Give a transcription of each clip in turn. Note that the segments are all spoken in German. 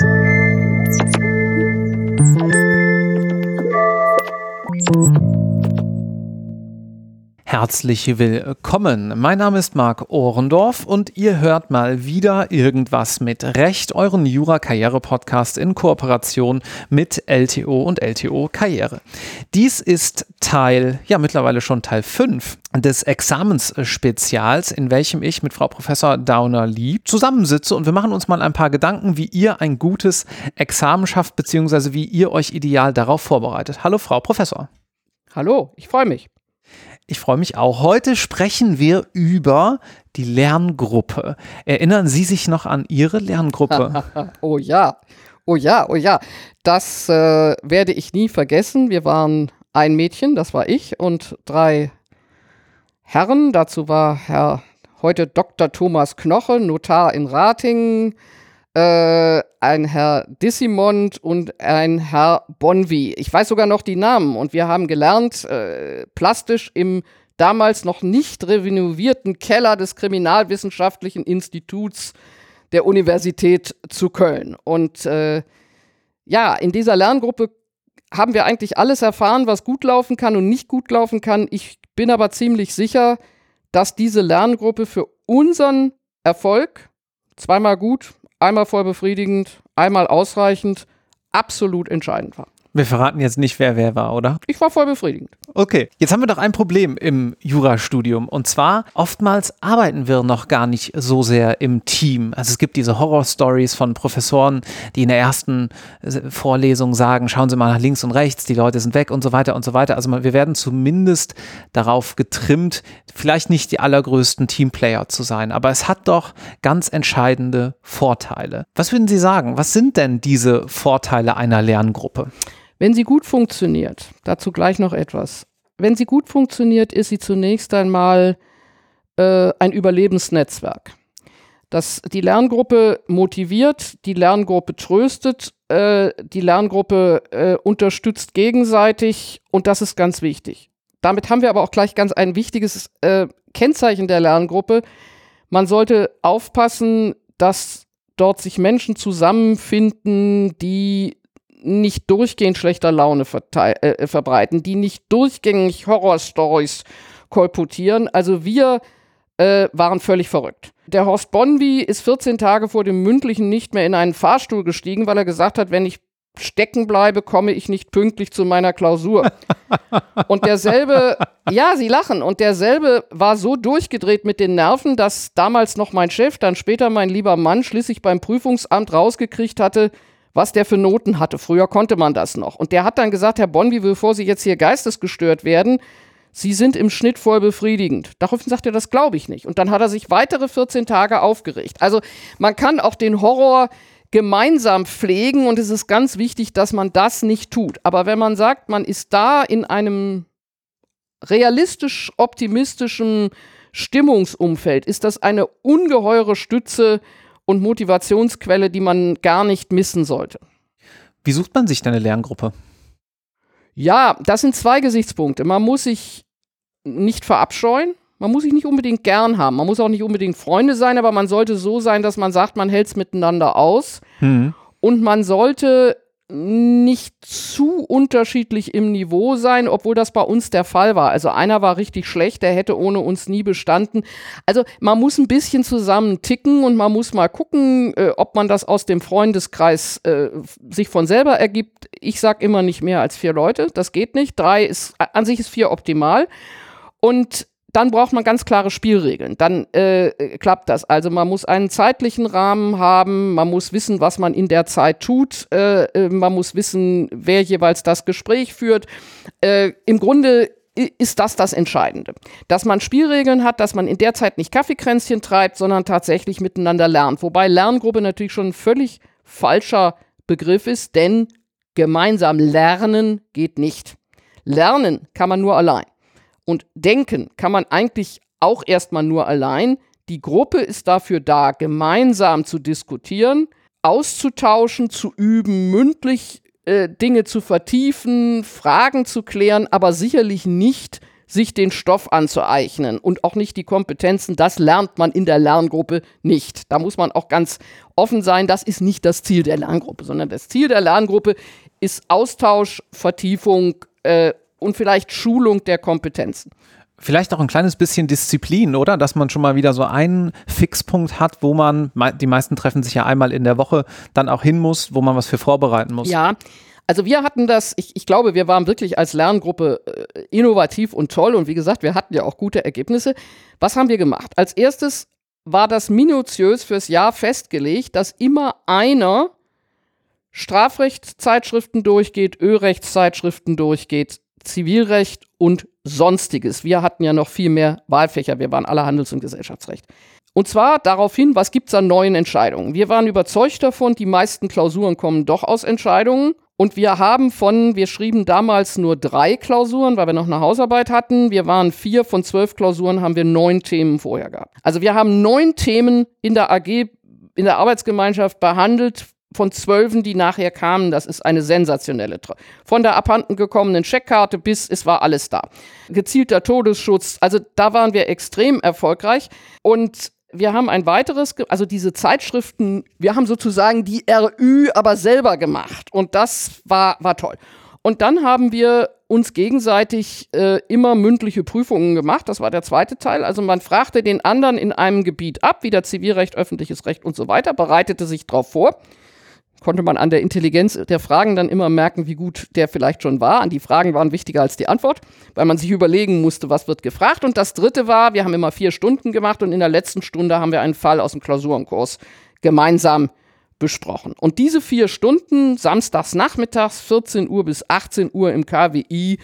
podcast. Herzlich willkommen. Mein Name ist Marc Ohrendorf und ihr hört mal wieder irgendwas mit Recht, euren Jura-Karriere-Podcast in Kooperation mit LTO und LTO Karriere. Dies ist Teil, ja mittlerweile schon Teil 5 des Examensspezials, in welchem ich mit Frau Professor Downer-Lee zusammensitze und wir machen uns mal ein paar Gedanken, wie ihr ein gutes Examen schafft, beziehungsweise wie ihr euch ideal darauf vorbereitet. Hallo Frau Professor. Hallo, ich freue mich. Ich freue mich auch. Heute sprechen wir über die Lerngruppe. Erinnern Sie sich noch an Ihre Lerngruppe? oh ja, oh ja, oh ja. Das äh, werde ich nie vergessen. Wir waren ein Mädchen, das war ich, und drei Herren. Dazu war Herr heute Dr. Thomas Knoche, Notar in Ratingen, äh, ein Herr Dissimond und ein Herr Bonvi. Ich weiß sogar noch die Namen und wir haben gelernt, äh, plastisch im damals noch nicht renovierten Keller des Kriminalwissenschaftlichen Instituts der Universität zu Köln. Und äh, ja, in dieser Lerngruppe haben wir eigentlich alles erfahren, was gut laufen kann und nicht gut laufen kann. Ich bin aber ziemlich sicher, dass diese Lerngruppe für unseren Erfolg zweimal gut, einmal voll befriedigend, einmal ausreichend, absolut entscheidend war. Wir verraten jetzt nicht, wer wer war, oder? Ich war voll befriedigend. Okay, jetzt haben wir doch ein Problem im Jurastudium. Und zwar, oftmals arbeiten wir noch gar nicht so sehr im Team. Also es gibt diese Horror-Stories von Professoren, die in der ersten äh, Vorlesung sagen, schauen Sie mal nach links und rechts, die Leute sind weg und so weiter und so weiter. Also wir werden zumindest darauf getrimmt, vielleicht nicht die allergrößten Teamplayer zu sein, aber es hat doch ganz entscheidende Vorteile. Was würden Sie sagen? Was sind denn diese Vorteile einer Lerngruppe? Wenn sie gut funktioniert, dazu gleich noch etwas. Wenn sie gut funktioniert, ist sie zunächst einmal äh, ein Überlebensnetzwerk. Das die Lerngruppe motiviert, die Lerngruppe tröstet, äh, die Lerngruppe äh, unterstützt gegenseitig und das ist ganz wichtig. Damit haben wir aber auch gleich ganz ein wichtiges äh, Kennzeichen der Lerngruppe. Man sollte aufpassen, dass dort sich Menschen zusammenfinden, die nicht durchgehend schlechter Laune äh, verbreiten, die nicht durchgängig Horrorstories kolportieren. Also wir äh, waren völlig verrückt. Der Horst Bonby ist 14 Tage vor dem mündlichen nicht mehr in einen Fahrstuhl gestiegen, weil er gesagt hat, wenn ich stecken bleibe, komme ich nicht pünktlich zu meiner Klausur. und derselbe, ja, sie lachen, und derselbe war so durchgedreht mit den Nerven, dass damals noch mein Chef, dann später mein lieber Mann, schließlich beim Prüfungsamt rausgekriegt hatte, was der für Noten hatte. Früher konnte man das noch. Und der hat dann gesagt, Herr Bonvi, bevor Sie jetzt hier geistesgestört werden, Sie sind im Schnitt voll befriedigend. Daraufhin sagt er, das glaube ich nicht. Und dann hat er sich weitere 14 Tage aufgeregt. Also man kann auch den Horror gemeinsam pflegen und es ist ganz wichtig, dass man das nicht tut. Aber wenn man sagt, man ist da in einem realistisch optimistischen Stimmungsumfeld, ist das eine ungeheure Stütze und Motivationsquelle, die man gar nicht missen sollte. Wie sucht man sich deine Lerngruppe? Ja, das sind zwei Gesichtspunkte. Man muss sich nicht verabscheuen. Man muss sich nicht unbedingt gern haben. Man muss auch nicht unbedingt Freunde sein, aber man sollte so sein, dass man sagt, man hält es miteinander aus. Mhm. Und man sollte nicht zu unterschiedlich im Niveau sein, obwohl das bei uns der Fall war. Also einer war richtig schlecht, der hätte ohne uns nie bestanden. Also man muss ein bisschen zusammen ticken und man muss mal gucken, äh, ob man das aus dem Freundeskreis äh, sich von selber ergibt. Ich sage immer nicht mehr als vier Leute, das geht nicht. Drei ist an sich ist vier optimal. Und dann braucht man ganz klare Spielregeln. Dann äh, klappt das. Also man muss einen zeitlichen Rahmen haben, man muss wissen, was man in der Zeit tut, äh, äh man muss wissen, wer jeweils das Gespräch führt. Äh, Im Grunde ist das das Entscheidende. Dass man Spielregeln hat, dass man in der Zeit nicht Kaffeekränzchen treibt, sondern tatsächlich miteinander lernt. Wobei Lerngruppe natürlich schon ein völlig falscher Begriff ist, denn gemeinsam lernen geht nicht. Lernen kann man nur allein. Und denken kann man eigentlich auch erstmal nur allein. Die Gruppe ist dafür da, gemeinsam zu diskutieren, auszutauschen, zu üben, mündlich äh, Dinge zu vertiefen, Fragen zu klären, aber sicherlich nicht sich den Stoff anzueignen und auch nicht die Kompetenzen, das lernt man in der Lerngruppe nicht. Da muss man auch ganz offen sein, das ist nicht das Ziel der Lerngruppe, sondern das Ziel der Lerngruppe ist Austausch, Vertiefung äh, und vielleicht Schulung der Kompetenzen. Vielleicht auch ein kleines bisschen Disziplin, oder? Dass man schon mal wieder so einen Fixpunkt hat, wo man, die meisten treffen sich ja einmal in der Woche, dann auch hin muss, wo man was für vorbereiten muss. Ja, also wir hatten das, ich, ich glaube, wir waren wirklich als Lerngruppe äh, innovativ und toll und wie gesagt, wir hatten ja auch gute Ergebnisse. Was haben wir gemacht? Als erstes war das minutiös fürs Jahr festgelegt, dass immer einer Strafrechtszeitschriften durchgeht, Ölrechtszeitschriften durchgeht, Zivilrecht und Sonstiges. Wir hatten ja noch viel mehr Wahlfächer, wir waren alle Handels- und Gesellschaftsrecht. Und zwar daraufhin, was gibt es an neuen Entscheidungen? Wir waren überzeugt davon, die meisten Klausuren kommen doch aus Entscheidungen. Und wir haben von, wir schrieben damals nur drei Klausuren, weil wir noch eine Hausarbeit hatten. Wir waren vier von zwölf Klausuren, haben wir neun Themen vorher gehabt. Also wir haben neun Themen in der AG, in der Arbeitsgemeinschaft behandelt, von Zwölfen, die nachher kamen, das ist eine sensationelle. Tra von der abhanden gekommenen Checkkarte bis es war alles da. Gezielter Todesschutz, also da waren wir extrem erfolgreich und wir haben ein weiteres, also diese Zeitschriften, wir haben sozusagen die RÜ aber selber gemacht und das war, war toll. Und dann haben wir uns gegenseitig äh, immer mündliche Prüfungen gemacht. Das war der zweite Teil. Also man fragte den anderen in einem Gebiet ab, wie der Zivilrecht, öffentliches Recht und so weiter, bereitete sich darauf vor konnte man an der Intelligenz der Fragen dann immer merken, wie gut der vielleicht schon war. An die Fragen waren wichtiger als die Antwort, weil man sich überlegen musste, was wird gefragt. Und das dritte war, wir haben immer vier Stunden gemacht und in der letzten Stunde haben wir einen Fall aus dem Klausurenkurs gemeinsam besprochen. Und diese vier Stunden, samstags nachmittags, 14 Uhr bis 18 Uhr im KWI,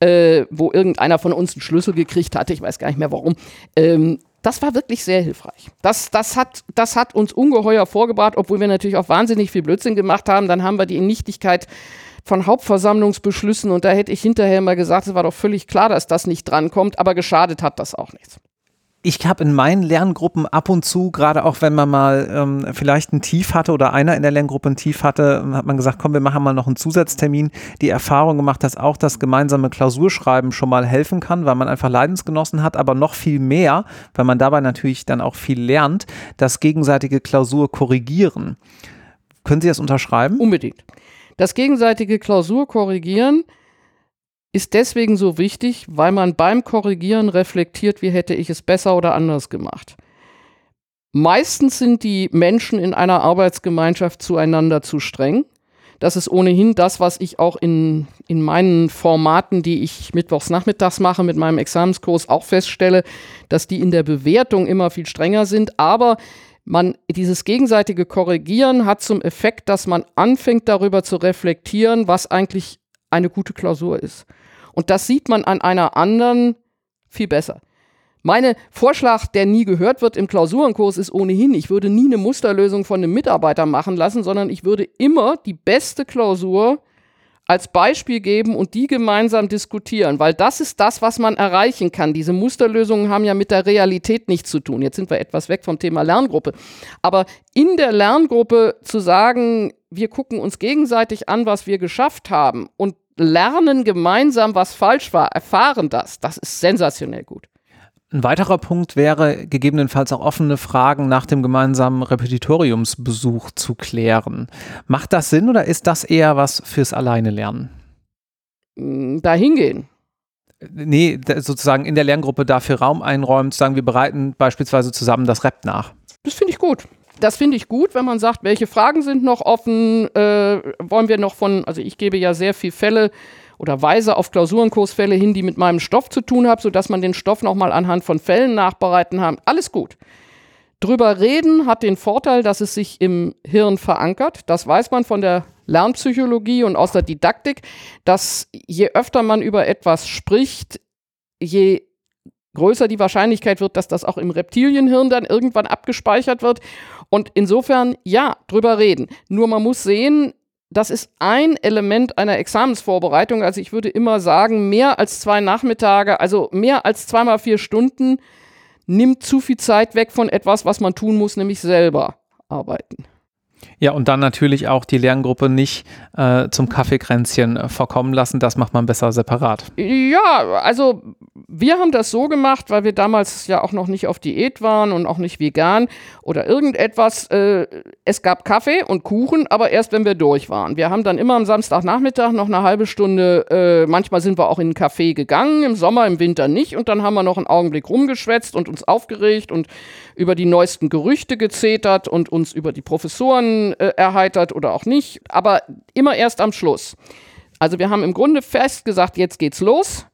äh, wo irgendeiner von uns einen Schlüssel gekriegt hatte, ich weiß gar nicht mehr warum, ähm, das war wirklich sehr hilfreich. Das, das, hat, das hat uns ungeheuer vorgebracht, obwohl wir natürlich auch wahnsinnig viel Blödsinn gemacht haben. Dann haben wir die Nichtigkeit von Hauptversammlungsbeschlüssen und da hätte ich hinterher mal gesagt, es war doch völlig klar, dass das nicht drankommt, aber geschadet hat das auch nichts ich habe in meinen Lerngruppen ab und zu, gerade auch wenn man mal ähm, vielleicht ein Tief hatte oder einer in der Lerngruppe ein Tief hatte, hat man gesagt, komm, wir machen mal noch einen Zusatztermin. Die Erfahrung gemacht, dass auch das gemeinsame Klausurschreiben schon mal helfen kann, weil man einfach Leidensgenossen hat, aber noch viel mehr, weil man dabei natürlich dann auch viel lernt, das gegenseitige Klausur korrigieren. Können Sie das unterschreiben? Unbedingt. Das gegenseitige Klausur korrigieren ist deswegen so wichtig, weil man beim Korrigieren reflektiert, wie hätte ich es besser oder anders gemacht. Meistens sind die Menschen in einer Arbeitsgemeinschaft zueinander zu streng. Das ist ohnehin das, was ich auch in, in meinen Formaten, die ich mittwochs nachmittags mache mit meinem Examenskurs, auch feststelle, dass die in der Bewertung immer viel strenger sind. Aber man, dieses gegenseitige Korrigieren hat zum Effekt, dass man anfängt darüber zu reflektieren, was eigentlich eine gute Klausur ist. Und das sieht man an einer anderen viel besser. Mein Vorschlag, der nie gehört wird im Klausurenkurs, ist ohnehin, ich würde nie eine Musterlösung von einem Mitarbeiter machen lassen, sondern ich würde immer die beste Klausur als Beispiel geben und die gemeinsam diskutieren, weil das ist das, was man erreichen kann. Diese Musterlösungen haben ja mit der Realität nichts zu tun. Jetzt sind wir etwas weg vom Thema Lerngruppe. Aber in der Lerngruppe zu sagen, wir gucken uns gegenseitig an, was wir geschafft haben und lernen gemeinsam, was falsch war, erfahren das. Das ist sensationell gut. Ein weiterer Punkt wäre, gegebenenfalls auch offene Fragen nach dem gemeinsamen Repetitoriumsbesuch zu klären. Macht das Sinn oder ist das eher was fürs Alleine lernen? Hm, Dahingehen. Nee, sozusagen in der Lerngruppe dafür Raum einräumen, zu sagen, wir bereiten beispielsweise zusammen das Rep nach. Das finde ich gut das finde ich gut, wenn man sagt, welche Fragen sind noch offen, äh, wollen wir noch von, also ich gebe ja sehr viel Fälle oder weise auf Klausurenkursfälle hin, die mit meinem Stoff zu tun haben, sodass man den Stoff nochmal anhand von Fällen nachbereiten haben. Alles gut. Drüber reden hat den Vorteil, dass es sich im Hirn verankert. Das weiß man von der Lernpsychologie und aus der Didaktik, dass je öfter man über etwas spricht, je größer die Wahrscheinlichkeit wird, dass das auch im Reptilienhirn dann irgendwann abgespeichert wird. Und insofern, ja, drüber reden. Nur man muss sehen, das ist ein Element einer Examensvorbereitung. Also ich würde immer sagen, mehr als zwei Nachmittage, also mehr als zweimal vier Stunden nimmt zu viel Zeit weg von etwas, was man tun muss, nämlich selber arbeiten. Ja, und dann natürlich auch die Lerngruppe nicht äh, zum Kaffeekränzchen äh, verkommen lassen. Das macht man besser separat. Ja, also wir haben das so gemacht, weil wir damals ja auch noch nicht auf Diät waren und auch nicht vegan oder irgendetwas. Äh, es gab Kaffee und Kuchen, aber erst wenn wir durch waren. Wir haben dann immer am Samstagnachmittag noch eine halbe Stunde, äh, manchmal sind wir auch in ein Café gegangen, im Sommer, im Winter nicht. Und dann haben wir noch einen Augenblick rumgeschwätzt und uns aufgeregt und über die neuesten Gerüchte gezetert und uns über die Professoren äh, erheitert oder auch nicht. Aber immer erst am Schluss. Also wir haben im Grunde fest gesagt, jetzt geht's los.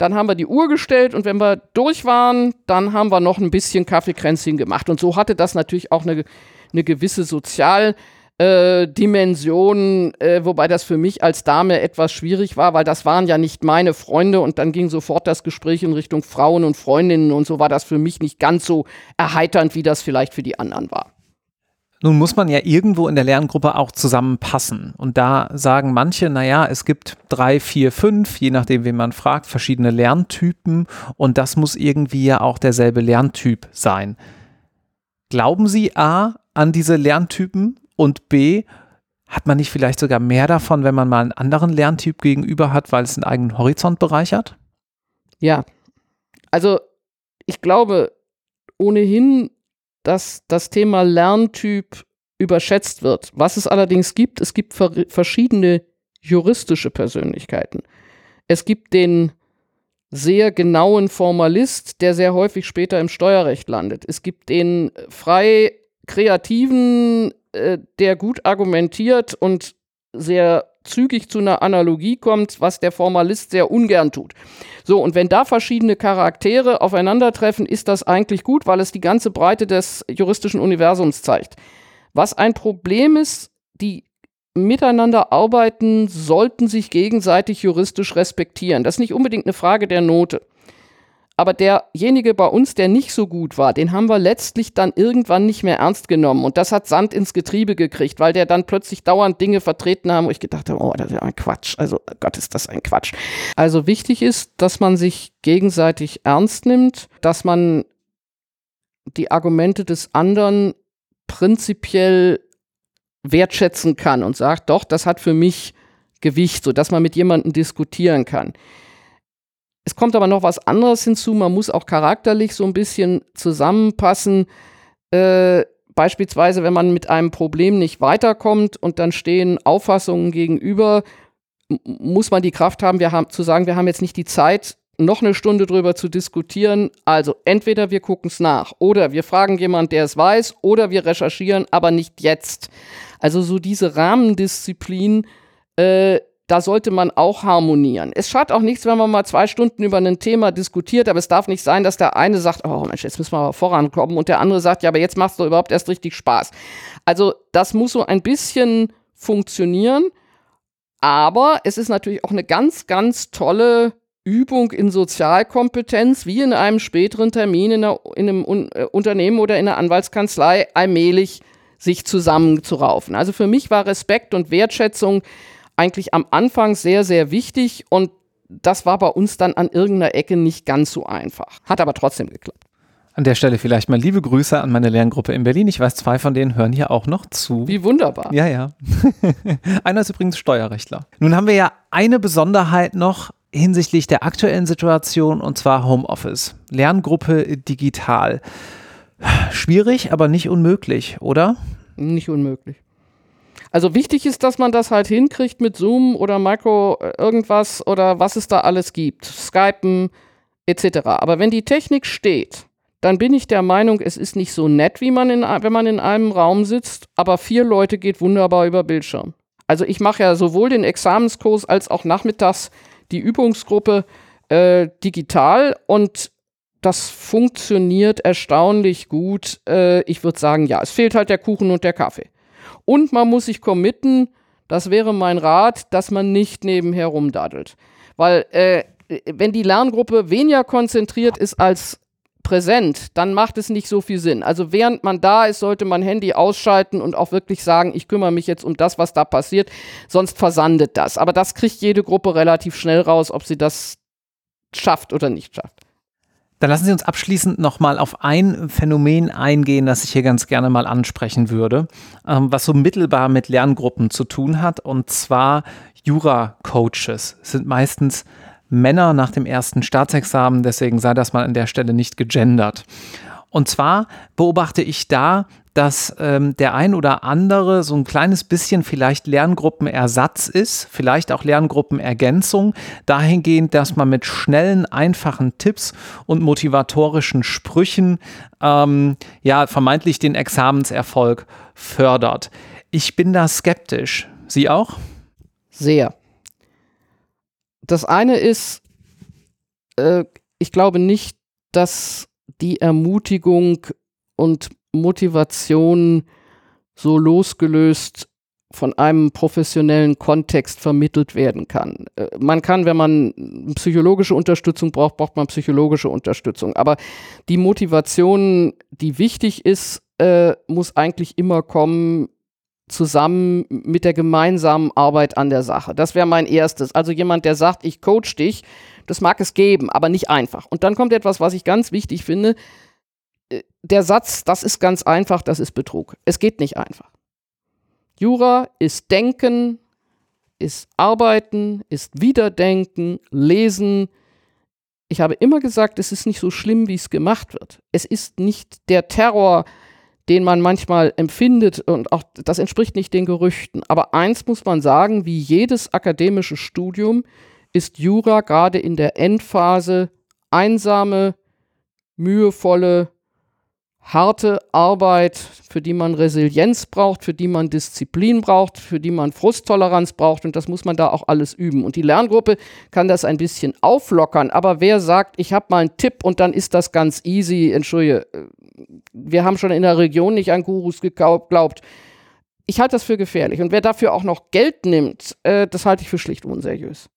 Dann haben wir die Uhr gestellt und wenn wir durch waren, dann haben wir noch ein bisschen Kaffeekränzchen gemacht. Und so hatte das natürlich auch eine, eine gewisse Sozialdimension, äh, äh, wobei das für mich als Dame etwas schwierig war, weil das waren ja nicht meine Freunde und dann ging sofort das Gespräch in Richtung Frauen und Freundinnen und so war das für mich nicht ganz so erheiternd, wie das vielleicht für die anderen war. Nun muss man ja irgendwo in der Lerngruppe auch zusammenpassen. Und da sagen manche, naja, es gibt drei, vier, fünf, je nachdem, wen man fragt, verschiedene Lerntypen. Und das muss irgendwie ja auch derselbe Lerntyp sein. Glauben Sie A an diese Lerntypen und B, hat man nicht vielleicht sogar mehr davon, wenn man mal einen anderen Lerntyp gegenüber hat, weil es einen eigenen Horizont bereichert? Ja, also ich glaube ohnehin, dass das Thema Lerntyp überschätzt wird. Was es allerdings gibt, es gibt verschiedene juristische Persönlichkeiten. Es gibt den sehr genauen Formalist, der sehr häufig später im Steuerrecht landet. Es gibt den frei kreativen, äh, der gut argumentiert und sehr zügig zu einer Analogie kommt, was der Formalist sehr ungern tut. So, und wenn da verschiedene Charaktere aufeinandertreffen, ist das eigentlich gut, weil es die ganze Breite des juristischen Universums zeigt. Was ein Problem ist, die miteinander arbeiten, sollten sich gegenseitig juristisch respektieren. Das ist nicht unbedingt eine Frage der Note. Aber derjenige bei uns, der nicht so gut war, den haben wir letztlich dann irgendwann nicht mehr ernst genommen. Und das hat Sand ins Getriebe gekriegt, weil der dann plötzlich dauernd Dinge vertreten haben, wo ich gedacht habe, oh, das ist ja ein Quatsch. Also Gott, ist das ein Quatsch. Also wichtig ist, dass man sich gegenseitig ernst nimmt, dass man die Argumente des anderen prinzipiell wertschätzen kann und sagt, doch, das hat für mich Gewicht, sodass man mit jemandem diskutieren kann. Es kommt aber noch was anderes hinzu. Man muss auch charakterlich so ein bisschen zusammenpassen. Äh, beispielsweise, wenn man mit einem Problem nicht weiterkommt und dann stehen Auffassungen gegenüber, muss man die Kraft haben, wir haben zu sagen, wir haben jetzt nicht die Zeit, noch eine Stunde drüber zu diskutieren. Also entweder wir gucken es nach oder wir fragen jemanden, der es weiß, oder wir recherchieren, aber nicht jetzt. Also so diese Rahmendisziplin äh, da sollte man auch harmonieren. Es schadet auch nichts, wenn man mal zwei Stunden über ein Thema diskutiert, aber es darf nicht sein, dass der eine sagt, oh Mensch, jetzt müssen wir aber vorankommen und der andere sagt, ja, aber jetzt macht es doch überhaupt erst richtig Spaß. Also das muss so ein bisschen funktionieren, aber es ist natürlich auch eine ganz, ganz tolle Übung in Sozialkompetenz, wie in einem späteren Termin in, einer, in einem Un äh, Unternehmen oder in einer Anwaltskanzlei allmählich sich zusammenzuraufen. Also für mich war Respekt und Wertschätzung eigentlich am Anfang sehr, sehr wichtig und das war bei uns dann an irgendeiner Ecke nicht ganz so einfach. Hat aber trotzdem geklappt. An der Stelle vielleicht mal liebe Grüße an meine Lerngruppe in Berlin. Ich weiß, zwei von denen hören hier auch noch zu. Wie wunderbar. Ja, ja. Einer ist übrigens Steuerrechtler. Nun haben wir ja eine Besonderheit noch hinsichtlich der aktuellen Situation und zwar Homeoffice. Lerngruppe digital. Schwierig, aber nicht unmöglich, oder? Nicht unmöglich. Also wichtig ist, dass man das halt hinkriegt mit Zoom oder Micro äh, irgendwas oder was es da alles gibt, Skypen etc. Aber wenn die Technik steht, dann bin ich der Meinung, es ist nicht so nett, wie man in, wenn man in einem Raum sitzt, aber vier Leute geht wunderbar über Bildschirm. Also ich mache ja sowohl den Examenskurs als auch nachmittags die Übungsgruppe äh, digital und das funktioniert erstaunlich gut. Äh, ich würde sagen, ja, es fehlt halt der Kuchen und der Kaffee. Und man muss sich committen, das wäre mein Rat, dass man nicht nebenher rumdaddelt. Weil äh, wenn die Lerngruppe weniger konzentriert ist als präsent, dann macht es nicht so viel Sinn. Also während man da ist, sollte man Handy ausschalten und auch wirklich sagen, ich kümmere mich jetzt um das, was da passiert, sonst versandet das. Aber das kriegt jede Gruppe relativ schnell raus, ob sie das schafft oder nicht schafft. Dann lassen Sie uns abschließend nochmal auf ein Phänomen eingehen, das ich hier ganz gerne mal ansprechen würde, ähm, was so mittelbar mit Lerngruppen zu tun hat, und zwar Jura-Coaches sind meistens Männer nach dem ersten Staatsexamen, deswegen sei das mal an der Stelle nicht gegendert. Und zwar beobachte ich da, dass ähm, der ein oder andere so ein kleines bisschen vielleicht Lerngruppenersatz ist, vielleicht auch Lerngruppenergänzung, dahingehend, dass man mit schnellen, einfachen Tipps und motivatorischen Sprüchen ähm, ja vermeintlich den Examenserfolg fördert. Ich bin da skeptisch. Sie auch? Sehr. Das eine ist, äh, ich glaube nicht, dass die Ermutigung und Motivation so losgelöst von einem professionellen Kontext vermittelt werden kann. Äh, man kann, wenn man psychologische Unterstützung braucht, braucht man psychologische Unterstützung. Aber die Motivation, die wichtig ist, äh, muss eigentlich immer kommen zusammen mit der gemeinsamen Arbeit an der Sache. Das wäre mein erstes. Also jemand, der sagt, ich coach dich, das mag es geben, aber nicht einfach. Und dann kommt etwas, was ich ganz wichtig finde. Äh, der Satz, das ist ganz einfach, das ist Betrug. Es geht nicht einfach. Jura ist Denken, ist Arbeiten, ist Wiederdenken, Lesen. Ich habe immer gesagt, es ist nicht so schlimm, wie es gemacht wird. Es ist nicht der Terror, den man manchmal empfindet und auch das entspricht nicht den Gerüchten. Aber eins muss man sagen, wie jedes akademische Studium ist Jura gerade in der Endphase einsame, mühevolle, harte Arbeit, für die man Resilienz braucht, für die man Disziplin braucht, für die man Frusttoleranz braucht und das muss man da auch alles üben. Und die Lerngruppe kann das ein bisschen auflockern, aber wer sagt, ich habe mal einen Tipp und dann ist das ganz easy, entschuldige, äh, wir haben schon in der Region nicht an Gurus geglaubt. Ich halte das für gefährlich und wer dafür auch noch Geld nimmt, äh, das halte ich für schlicht unseriös.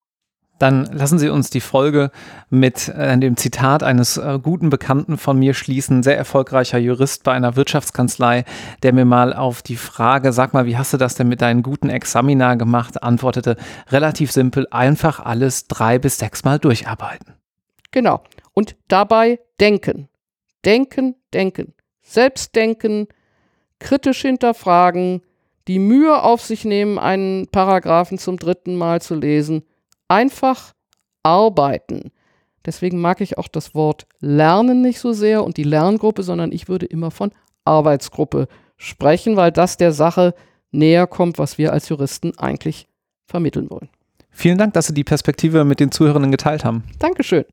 Dann lassen Sie uns die Folge mit äh, dem Zitat eines äh, guten Bekannten von mir schließen, sehr erfolgreicher Jurist bei einer Wirtschaftskanzlei, der mir mal auf die Frage, sag mal, wie hast du das denn mit deinen guten Examina gemacht, antwortete, relativ simpel, einfach alles drei bis sechs Mal durcharbeiten. Genau. Und dabei denken. Denken, denken. Selbstdenken, kritisch hinterfragen, die Mühe auf sich nehmen, einen Paragraphen zum dritten Mal zu lesen einfach arbeiten. Deswegen mag ich auch das Wort Lernen nicht so sehr und die Lerngruppe, sondern ich würde immer von Arbeitsgruppe sprechen, weil das der Sache näher kommt, was wir als Juristen eigentlich vermitteln wollen. Vielen Dank, dass Sie die Perspektive mit den Zuhörenden geteilt haben. Dankeschön.